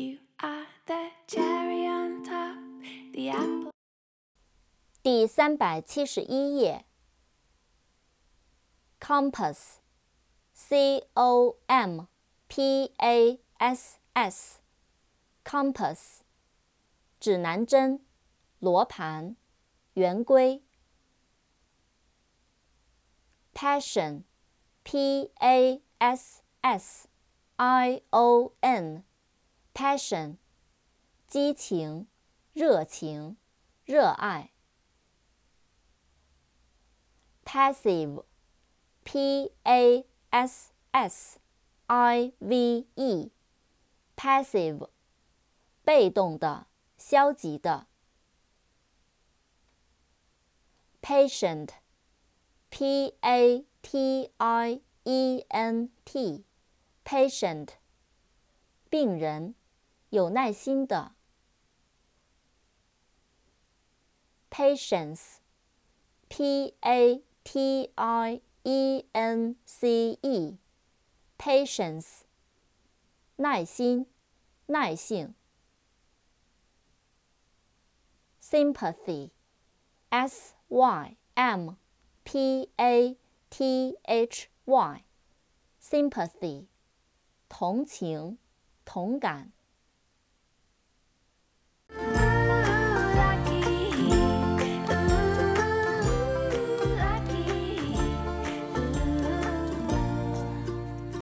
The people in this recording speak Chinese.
You are the cherry on top, the apple. 第三百七十一页。Compass，C O M P A S S，Compass，指南针、罗盘、圆规。Passion，P A S S I O Passion，激情、热情、热爱。passive, p a s s i v e, passive, 被动的，消极的。patient, p a t i e n t, patient, 病人，有耐心的。patience, p a T I E N C E，patience，耐心，耐性。sympathy，S Y M P A T H Y，sympathy，同情，同感。